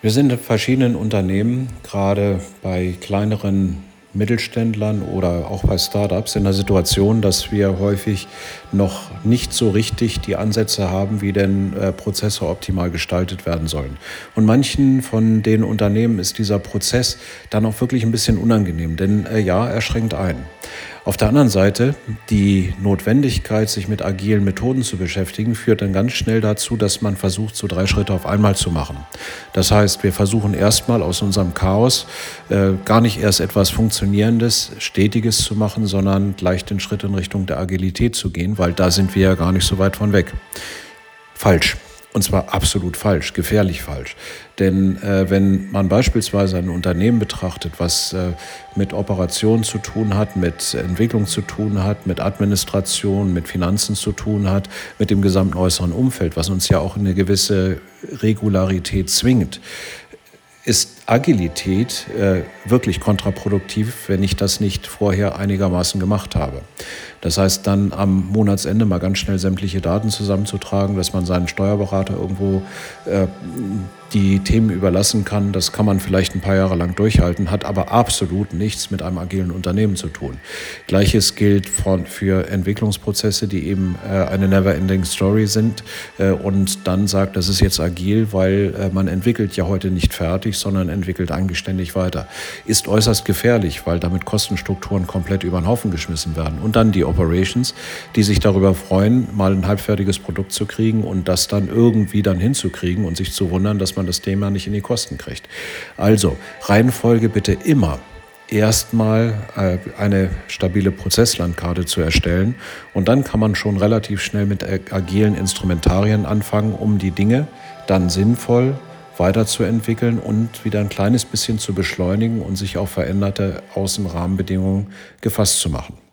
Wir sind in verschiedenen Unternehmen, gerade bei kleineren Mittelständlern oder auch bei Startups in der Situation, dass wir häufig noch nicht so richtig die Ansätze haben, wie denn äh, Prozesse optimal gestaltet werden sollen. Und manchen von den Unternehmen ist dieser Prozess dann auch wirklich ein bisschen unangenehm, denn äh, ja, er schränkt ein. Auf der anderen Seite, die Notwendigkeit, sich mit agilen Methoden zu beschäftigen, führt dann ganz schnell dazu, dass man versucht, so drei Schritte auf einmal zu machen. Das heißt, wir versuchen erstmal aus unserem Chaos äh, gar nicht erst etwas Funktionierendes, Stetiges zu machen, sondern gleich den Schritt in Richtung der Agilität zu gehen, weil da sind wir ja gar nicht so weit von weg. Falsch. Und zwar absolut falsch, gefährlich falsch. Denn äh, wenn man beispielsweise ein Unternehmen betrachtet, was äh, mit Operationen zu tun hat, mit Entwicklung zu tun hat, mit Administration, mit Finanzen zu tun hat, mit dem gesamten äußeren Umfeld, was uns ja auch in eine gewisse Regularität zwingt, ist Agilität äh, wirklich kontraproduktiv, wenn ich das nicht vorher einigermaßen gemacht habe. Das heißt, dann am Monatsende mal ganz schnell sämtliche Daten zusammenzutragen, dass man seinen Steuerberater irgendwo äh, die Themen überlassen kann, das kann man vielleicht ein paar Jahre lang durchhalten, hat aber absolut nichts mit einem agilen Unternehmen zu tun. Gleiches gilt von, für Entwicklungsprozesse, die eben äh, eine never-ending Story sind äh, und dann sagt, das ist jetzt agil, weil äh, man entwickelt ja heute nicht fertig, sondern entwickelt eigenständig weiter. Ist äußerst gefährlich, weil damit Kostenstrukturen komplett über den Haufen geschmissen werden. Und dann die Operations, die sich darüber freuen, mal ein halbfertiges Produkt zu kriegen und das dann irgendwie dann hinzukriegen und sich zu wundern, dass man das Thema nicht in die Kosten kriegt. Also Reihenfolge bitte immer erstmal äh, eine stabile Prozesslandkarte zu erstellen und dann kann man schon relativ schnell mit agilen Instrumentarien anfangen, um die Dinge dann sinnvoll weiterzuentwickeln und wieder ein kleines bisschen zu beschleunigen und sich auf veränderte Außenrahmenbedingungen gefasst zu machen.